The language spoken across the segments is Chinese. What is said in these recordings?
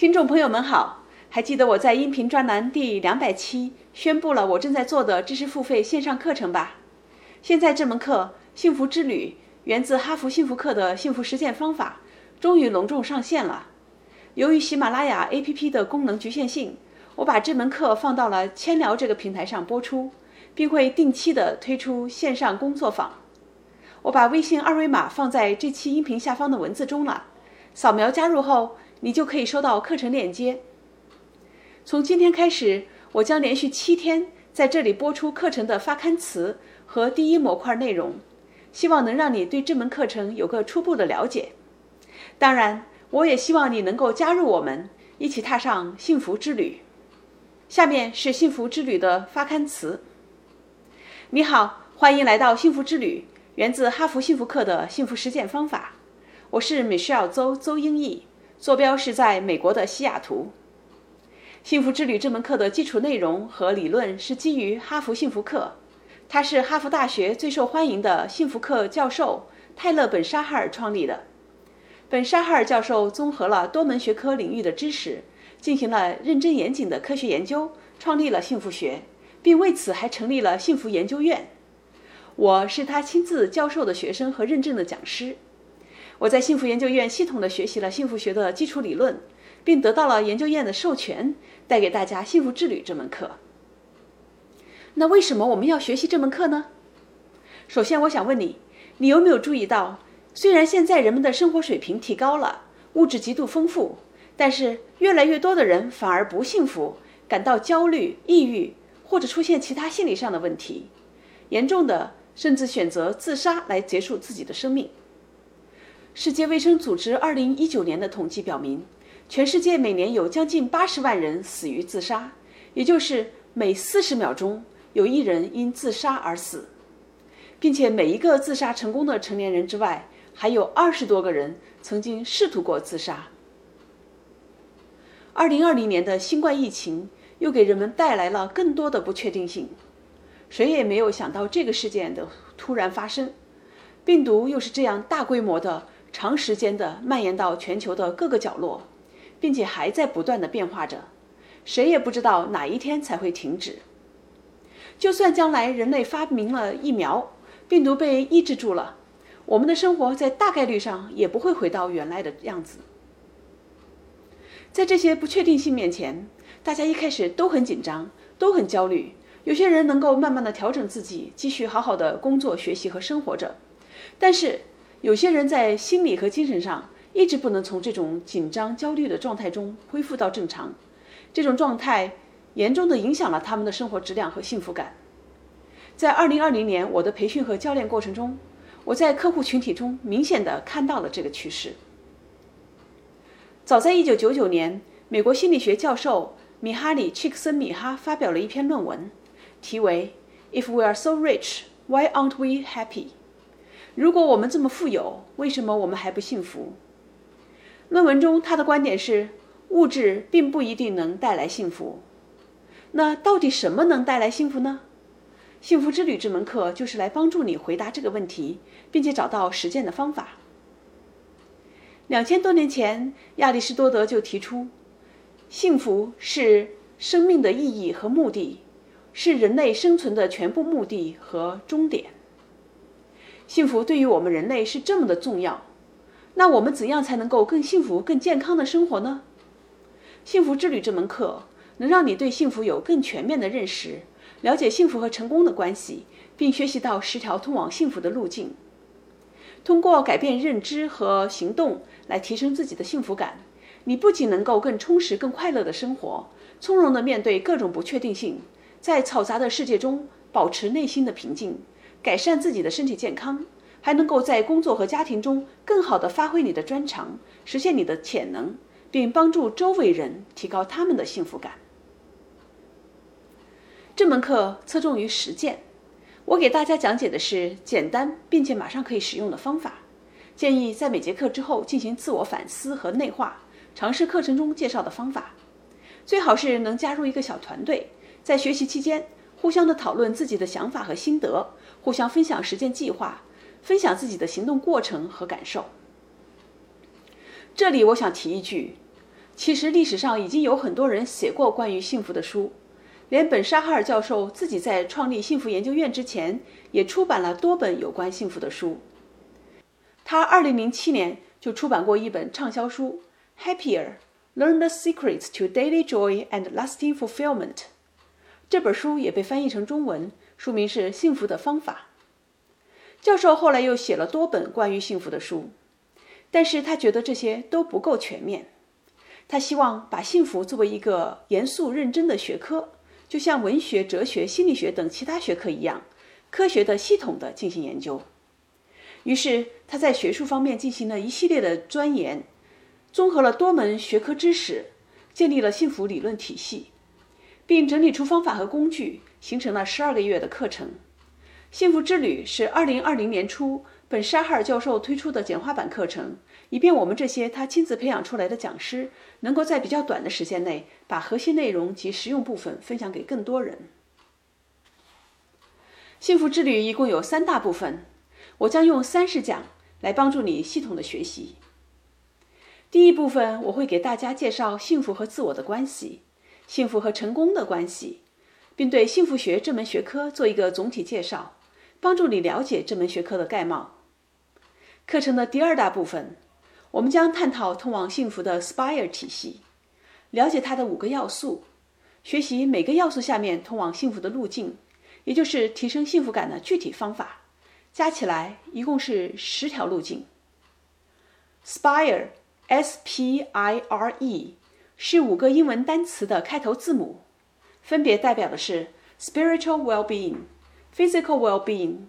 听众朋友们好，还记得我在音频专栏第两百期宣布了我正在做的知识付费线上课程吧？现在这门课《幸福之旅》源自哈佛幸福课的幸福实践方法，终于隆重上线了。由于喜马拉雅 APP 的功能局限性，我把这门课放到了千聊这个平台上播出，并会定期的推出线上工作坊。我把微信二维码放在这期音频下方的文字中了，扫描加入后，你就可以收到课程链接。从今天开始，我将连续七天在这里播出课程的发刊词和第一模块内容，希望能让你对这门课程有个初步的了解。当然，我也希望你能够加入我们，一起踏上幸福之旅。下面是幸福之旅的发刊词。你好，欢迎来到幸福之旅。源自哈佛幸福课的幸福实践方法，我是 Michelle 邹邹英译，坐标是在美国的西雅图。幸福之旅这门课的基础内容和理论是基于哈佛幸福课，它是哈佛大学最受欢迎的幸福课教授泰勒本沙哈尔创立的。本沙哈尔教授综合了多门学科领域的知识，进行了认真严谨的科学研究，创立了幸福学，并为此还成立了幸福研究院。我是他亲自教授的学生和认证的讲师。我在幸福研究院系统的学习了幸福学的基础理论，并得到了研究院的授权，带给大家《幸福之旅》这门课。那为什么我们要学习这门课呢？首先，我想问你，你有没有注意到，虽然现在人们的生活水平提高了，物质极度丰富，但是越来越多的人反而不幸福，感到焦虑、抑郁，或者出现其他心理上的问题，严重的。甚至选择自杀来结束自己的生命。世界卫生组织二零一九年的统计表明，全世界每年有将近八十万人死于自杀，也就是每四十秒钟有一人因自杀而死，并且每一个自杀成功的成年人之外，还有二十多个人曾经试图过自杀。二零二零年的新冠疫情又给人们带来了更多的不确定性。谁也没有想到这个事件的突然发生，病毒又是这样大规模的、长时间的蔓延到全球的各个角落，并且还在不断的变化着，谁也不知道哪一天才会停止。就算将来人类发明了疫苗，病毒被抑制住了，我们的生活在大概率上也不会回到原来的样子。在这些不确定性面前，大家一开始都很紧张，都很焦虑。有些人能够慢慢的调整自己，继续好好的工作、学习和生活着，但是有些人在心理和精神上一直不能从这种紧张、焦虑的状态中恢复到正常，这种状态严重的影响了他们的生活质量和幸福感。在2020年我的培训和教练过程中，我在客户群体中明显的看到了这个趋势。早在1999年，美国心理学教授米哈里·契克森米哈发表了一篇论文。题为 "If we are so rich, why aren't we happy？" 如果我们这么富有，为什么我们还不幸福？论文中他的观点是，物质并不一定能带来幸福。那到底什么能带来幸福呢？幸福之旅这门课就是来帮助你回答这个问题，并且找到实践的方法。两千多年前，亚里士多德就提出，幸福是生命的意义和目的。是人类生存的全部目的和终点。幸福对于我们人类是这么的重要，那我们怎样才能够更幸福、更健康的生活呢？幸福之旅这门课能让你对幸福有更全面的认识，了解幸福和成功的关系，并学习到十条通往幸福的路径。通过改变认知和行动来提升自己的幸福感，你不仅能够更充实、更快乐的生活，从容地面对各种不确定性。在嘈杂的世界中保持内心的平静，改善自己的身体健康，还能够在工作和家庭中更好地发挥你的专长，实现你的潜能，并帮助周围人提高他们的幸福感。这门课侧重于实践，我给大家讲解的是简单并且马上可以使用的方法。建议在每节课之后进行自我反思和内化，尝试课程中介绍的方法，最好是能加入一个小团队。在学习期间，互相的讨论自己的想法和心得，互相分享实践计划，分享自己的行动过程和感受。这里我想提一句，其实历史上已经有很多人写过关于幸福的书，连本沙哈尔教授自己在创立幸福研究院之前，也出版了多本有关幸福的书。他2007年就出版过一本畅销书《Happier: Learn the Secrets to Daily Joy and Lasting Fulfillment》。这本书也被翻译成中文，书名是《幸福的方法》。教授后来又写了多本关于幸福的书，但是他觉得这些都不够全面。他希望把幸福作为一个严肃认真的学科，就像文学、哲学、心理学等其他学科一样，科学的、系统的进行研究。于是他在学术方面进行了一系列的钻研，综合了多门学科知识，建立了幸福理论体系，并整理出方法和工具，形成了十二个月的课程。幸福之旅是二零二零年初本沙哈尔教授推出的简化版课程。以便我们这些他亲自培养出来的讲师，能够在比较短的时间内，把核心内容及实用部分分享给更多人。幸福之旅一共有三大部分，我将用三十讲来帮助你系统的学习。第一部分，我会给大家介绍幸福和自我的关系，幸福和成功的关系，并对幸福学这门学科做一个总体介绍，帮助你了解这门学科的概貌。课程的第二大部分。我们将探讨通往幸福的 SPIRE 体系，了解它的五个要素，学习每个要素下面通往幸福的路径，也就是提升幸福感的具体方法。加起来一共是十条路径。SPIRE，S-P-I-R-E，是五个英文单词的开头字母，分别代表的是 spiritual well-being、physical well-being、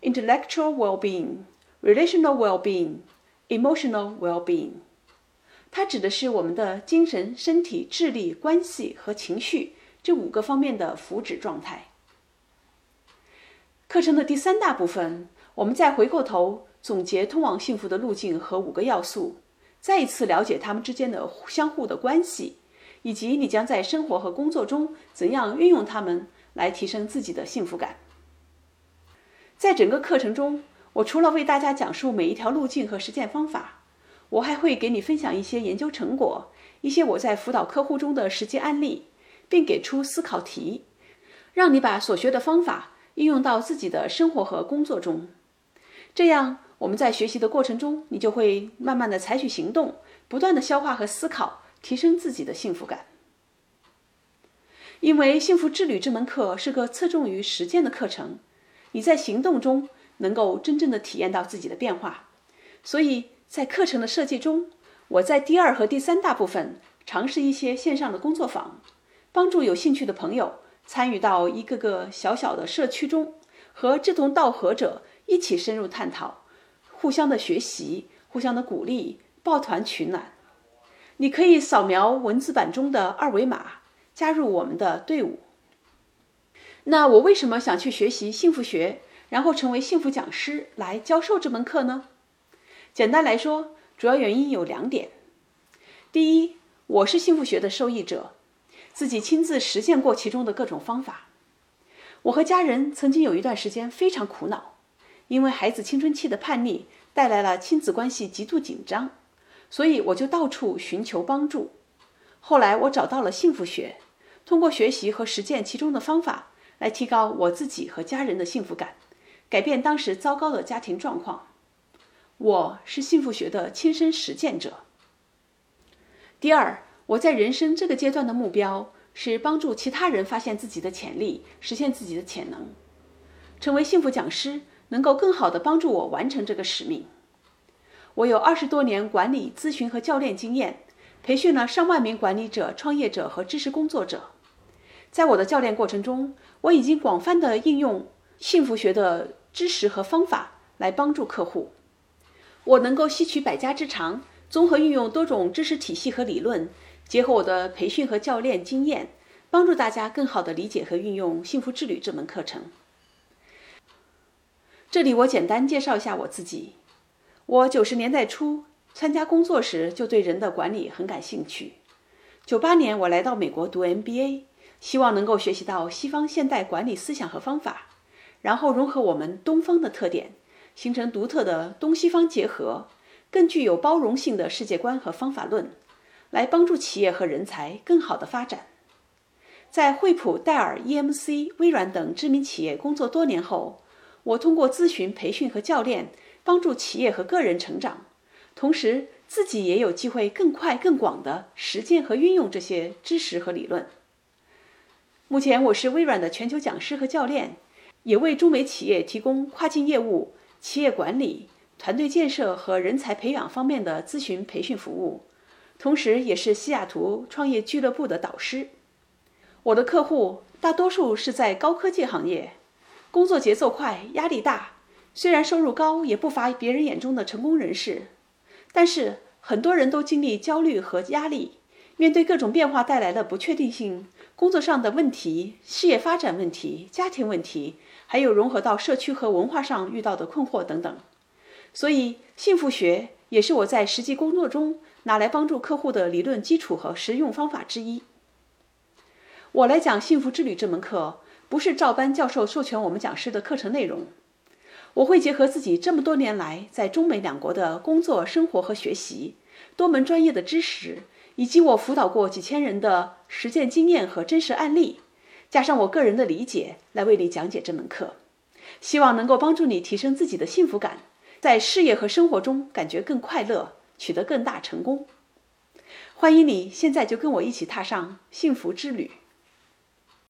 intellectual well-being、relational well-being。Emotional well-being，它指的是我们的精神、身体、智力、关系和情绪这五个方面的福祉状态。课程的第三大部分，我们再回过头总结通往幸福的路径和五个要素，再一次了解它们之间的相互的关系，以及你将在生活和工作中怎样运用它们来提升自己的幸福感。在整个课程中。我除了为大家讲述每一条路径和实践方法，我还会给你分享一些研究成果，一些我在辅导客户中的实际案例，并给出思考题，让你把所学的方法应用到自己的生活和工作中。这样，我们在学习的过程中，你就会慢慢的采取行动，不断的消化和思考，提升自己的幸福感。因为幸福之旅这门课是个侧重于实践的课程，你在行动中。能够真正的体验到自己的变化，所以在课程的设计中，我在第二和第三大部分尝试一些线上的工作坊，帮助有兴趣的朋友参与到一个个小小的社区中，和志同道合者一起深入探讨，互相的学习，互相的鼓励，抱团取暖。你可以扫描文字版中的二维码，加入我们的队伍。那我为什么想去学习幸福学？然后成为幸福讲师来教授这门课呢？简单来说，主要原因有两点：第一，我是幸福学的受益者，自己亲自实践过其中的各种方法。我和家人曾经有一段时间非常苦恼，因为孩子青春期的叛逆带来了亲子关系极度紧张，所以我就到处寻求帮助。后来我找到了幸福学，通过学习和实践其中的方法，来提高我自己和家人的幸福感。改变当时糟糕的家庭状况，我是幸福学的亲身实践者。第二，我在人生这个阶段的目标是帮助其他人发现自己的潜力，实现自己的潜能。成为幸福讲师能够更好地帮助我完成这个使命。我有二十多年管理、咨询和教练经验，培训了上万名管理者、创业者和知识工作者。在我的教练过程中，我已经广泛地应用。幸福学的知识和方法来帮助客户，我能够吸取百家之长，综合运用多种知识体系和理论，结合我的培训和教练经验，帮助大家更好地理解和运用《幸福之旅》这门课程。这里我简单介绍一下我自己：我九十年代初参加工作时就对人的管理很感兴趣。九八年我来到美国读 MBA，希望能够学习到西方现代管理思想和方法。然后融合我们东方的特点，形成独特的东西方结合，更具有包容性的世界观和方法论，来帮助企业和人才更好的发展。在惠普、戴尔、EMC、微软等知名企业工作多年后，我通过咨询、培训和教练，帮助企业和个人成长，同时自己也有机会更快、更广的实践和运用这些知识和理论。目前，我是微软的全球讲师和教练，也为中美企业提供跨境业务、企业管理、团队建设和人才培养方面的咨询培训服务，同时也是西雅图创业俱乐部的导师。我的客户大多数是在高科技行业，工作节奏快，压力大。虽然收入高，也不乏别人眼中的成功人士，但是很多人都经历焦虑和压力，面对各种变化带来的不确定性，工作上的问题、事业发展问题、家庭问题，还有融合到社区和文化上遇到的困惑等等。所以，幸福学也是我在实际工作中拿来帮助客户的理论基础和实用方法之一。我来讲《幸福之旅》这门课，不是照搬教授授权我们讲师的课程内容。我会结合自己这么多年来在中美两国的工作、生活和学习，多门专业的知识，以及我辅导过几千人的实践经验和真实案例，加上我个人的理解，来为你讲解这门课。希望能够帮助你提升自己的幸福感，在事业和生活中感觉更快乐，取得更大成功。欢迎你现在就跟我一起踏上幸福之旅。